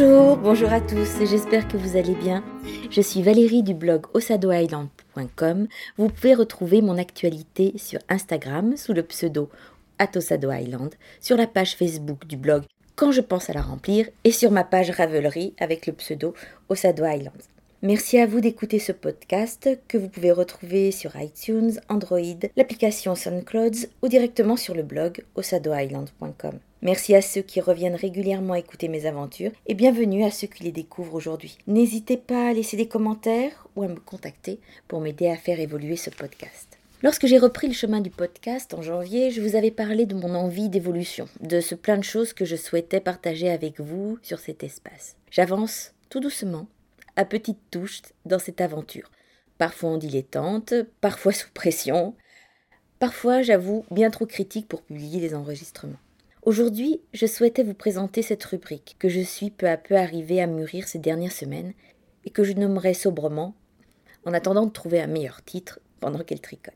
Bonjour, bonjour à tous, j'espère que vous allez bien. Je suis Valérie du blog osadoisland.com. Vous pouvez retrouver mon actualité sur Instagram sous le pseudo Atosado Island, sur la page Facebook du blog Quand je pense à la remplir et sur ma page Ravelry avec le pseudo Osado Island. Merci à vous d'écouter ce podcast que vous pouvez retrouver sur iTunes, Android, l'application SoundCloud ou directement sur le blog osadoisland.com. Merci à ceux qui reviennent régulièrement écouter mes aventures et bienvenue à ceux qui les découvrent aujourd'hui. N'hésitez pas à laisser des commentaires ou à me contacter pour m'aider à faire évoluer ce podcast. Lorsque j'ai repris le chemin du podcast en janvier, je vous avais parlé de mon envie d'évolution, de ce plein de choses que je souhaitais partager avec vous sur cet espace. J'avance tout doucement à petites touches dans cette aventure. Parfois en dilettante, parfois sous pression, parfois, j'avoue, bien trop critique pour publier des enregistrements. Aujourd'hui, je souhaitais vous présenter cette rubrique que je suis peu à peu arrivée à mûrir ces dernières semaines et que je nommerai sobrement en attendant de trouver un meilleur titre pendant qu'elle tricote.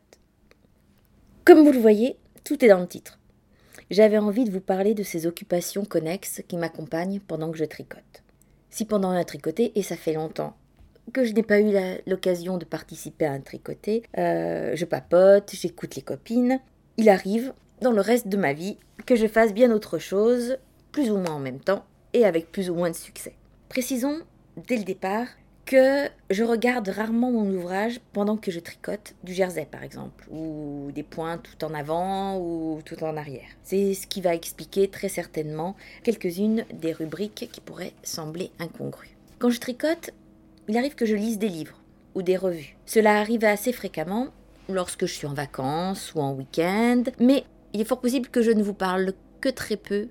Comme vous le voyez, tout est dans le titre. J'avais envie de vous parler de ces occupations connexes qui m'accompagnent pendant que je tricote si pendant un tricoté, et ça fait longtemps que je n'ai pas eu l'occasion de participer à un tricoté, euh, je papote, j'écoute les copines, il arrive, dans le reste de ma vie, que je fasse bien autre chose, plus ou moins en même temps, et avec plus ou moins de succès. Précisons, dès le départ, que je regarde rarement mon ouvrage pendant que je tricote du jersey par exemple, ou des points tout en avant ou tout en arrière. C'est ce qui va expliquer très certainement quelques-unes des rubriques qui pourraient sembler incongrues. Quand je tricote, il arrive que je lise des livres ou des revues. Cela arrive assez fréquemment lorsque je suis en vacances ou en week-end, mais il est fort possible que je ne vous parle que très peu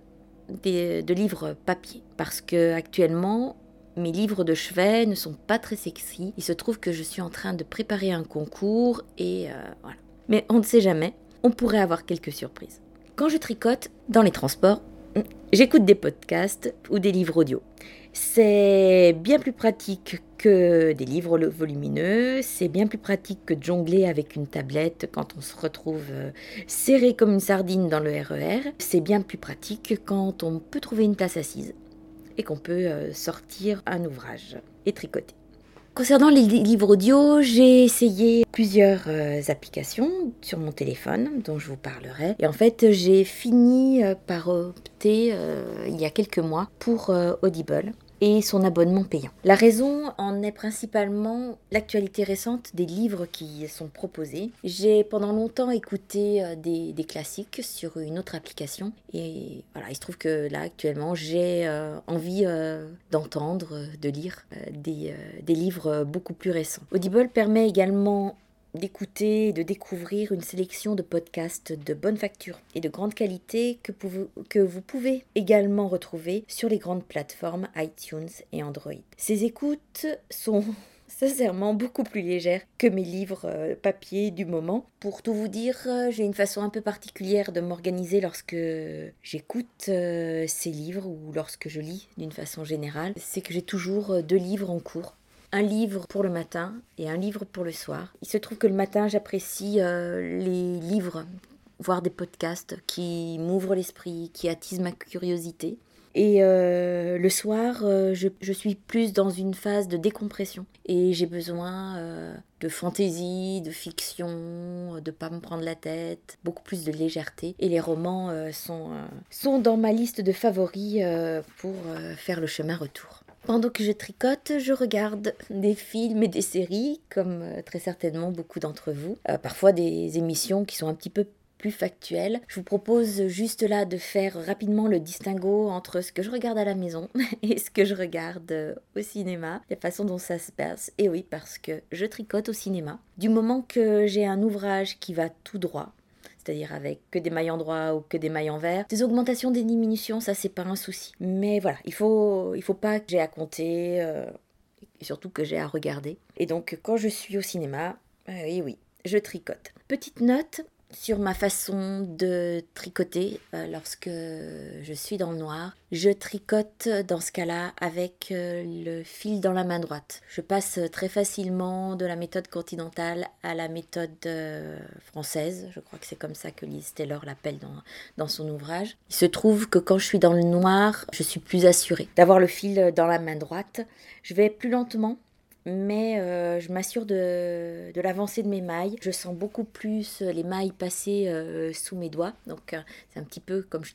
de livres papier, parce que actuellement mes livres de chevet ne sont pas très sexy. Il se trouve que je suis en train de préparer un concours et euh, voilà. Mais on ne sait jamais, on pourrait avoir quelques surprises. Quand je tricote dans les transports, j'écoute des podcasts ou des livres audio. C'est bien plus pratique que des livres volumineux, c'est bien plus pratique que de jongler avec une tablette quand on se retrouve euh, serré comme une sardine dans le RER. E c'est bien plus pratique quand on peut trouver une place assise et qu'on peut euh, sortir un ouvrage et tricoter. Concernant les livres audio, j'ai essayé plusieurs euh, applications sur mon téléphone dont je vous parlerai. Et en fait, j'ai fini euh, par opter il y a quelques mois pour Audible et son abonnement payant. La raison en est principalement l'actualité récente des livres qui sont proposés. J'ai pendant longtemps écouté euh, des, classiques sur une autre application et voilà, il se trouve que là actuellement j'ai euh, envie euh, d'entendre, de lire des, des livres beaucoup plus récents. Audible permet également d'écouter et de découvrir une sélection de podcasts de bonne facture et de grande qualité que, vous pouvez également retrouver sur les grandes plateformes iTunes et Android. Ces écoutes sont sincèrement beaucoup plus légères que mes livres euh, papier du moment. Pour tout vous dire, euh, j'ai une façon un peu particulière de m'organiser lorsque j'écoute euh, ces livres ou lorsque je lis d'une façon générale. C'est que j'ai toujours deux livres en cours un livre pour le matin et un livre pour le soir. Il se trouve que le matin, j'apprécie euh, les livres, voire des podcasts qui m'ouvrent l'esprit, qui attisent ma curiosité. Et euh, le soir, euh, je, suis plus dans une phase de décompression. Et j'ai besoin de fantaisie, de fiction, de pas me prendre la tête, beaucoup plus de légèreté. Et les romans sont, sont dans ma liste de favoris pour faire le chemin retour. Pendant que je tricote, je regarde des films et des séries, comme euh, très certainement beaucoup d'entre vous. Euh, parfois des émissions qui sont un petit peu plus factuelles. Je vous propose juste là de faire rapidement le distinguo entre ce que je regarde à la maison et ce que je regarde euh, au cinéma, la façon dont ça se passe. Et oui, parce que je tricote au cinéma. Du moment que j'ai un ouvrage qui va tout droit, c'est-à-dire avec que des mailles endroits ou que des mailles envers. Des augmentations, des diminutions, ça c'est pas un souci. Mais voilà, il faut, il faut pas que j'ai à compter, euh, et surtout que j'ai à regarder. Et donc quand je suis au cinéma, euh, oui oui, je tricote. Petite note, sur ma façon de tricoter euh, lorsque je suis dans le noir. Je tricote dans ce cas-là avec euh, le fil dans la main droite. Je passe très facilement de la méthode continentale à la méthode euh, française. Je crois que c'est comme ça que Liz Taylor l'appelle dans, dans son ouvrage. Il se trouve que quand je suis dans le noir, je suis plus assurée d'avoir le fil dans la main droite. Je vais plus lentement mais euh, je m'assure de, de l'avancée de mes mailles. Je sens beaucoup plus les mailles passer euh, sous mes doigts. Donc euh, c'est un petit peu comme, je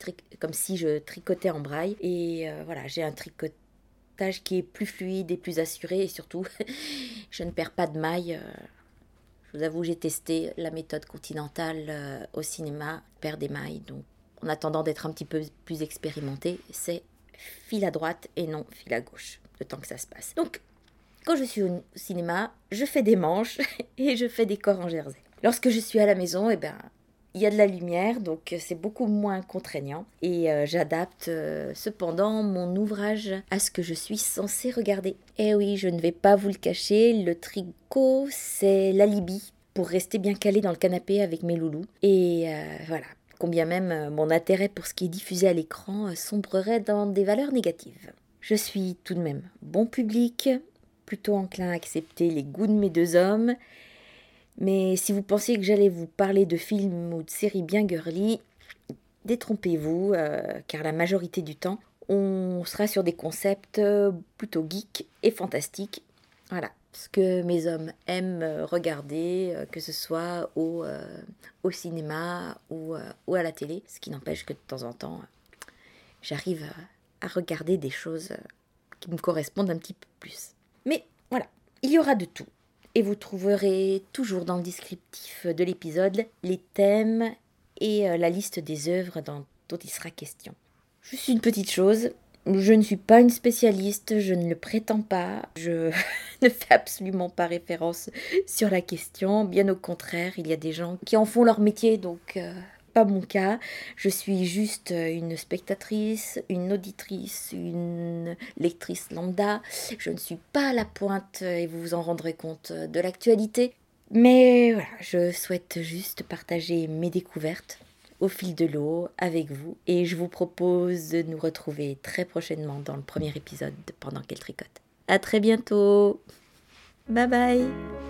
si je tricotais en braille. Et voilà, j'ai un tricotage qui est plus fluide et plus assuré. Et surtout, je ne perds pas de mailles. je vous avoue, j'ai testé la méthode continentale au cinéma, perdre des mailles. Donc en attendant d'être un petit peu plus expérimenté, c'est fil à droite et non fil à gauche, le temps que ça se passe. Donc quand je suis au cinéma, je fais des manches et je fais des corps en jersey. Lorsque je suis à la maison, eh ben, il y a de la lumière, donc c'est beaucoup moins contraignant. Et euh, j'adapte euh, cependant mon ouvrage à ce que je suis censée regarder. Eh oui, je ne vais pas vous le cacher, le tricot, c'est l'alibi pour rester bien calé dans le canapé avec mes loulous. Et euh, voilà, combien même mon intérêt pour ce qui est diffusé à l'écran sombrerait dans des valeurs négatives. Je suis tout de même bon public, plutôt enclin à accepter les goûts de mes deux hommes. Mais si vous pensiez que j'allais vous parler de films ou de séries bien girly, détrompez-vous, euh, car la majorité du temps, on sera sur des concepts euh, plutôt geeks et fantastiques. Voilà, ce que mes hommes aiment regarder, euh, que ce soit au, cinéma ou, à la télé, ce qui n'empêche que de temps en temps, j'arrive à regarder des choses qui me correspondent un petit peu plus. Mais voilà, il y aura de tout. Et vous trouverez toujours dans le descriptif de l'épisode les thèmes et euh, la liste des œuvres dont, il sera question. Suis une petite chose, je ne suis pas une spécialiste, je ne le prétends pas, je ne fais absolument pas référence sur la question, bien au contraire, il y a des gens qui en font leur métier, donc euh, mon cas. Je suis juste une spectatrice, une auditrice, une lectrice lambda. Je ne suis pas à la pointe, et vous vous en rendrez compte, de l'actualité. Mais voilà, je souhaite juste partager mes découvertes au fil de l'eau avec vous et je vous propose de nous retrouver très prochainement dans le premier épisode de Pendant qu'elle tricote. À très bientôt. Bye bye.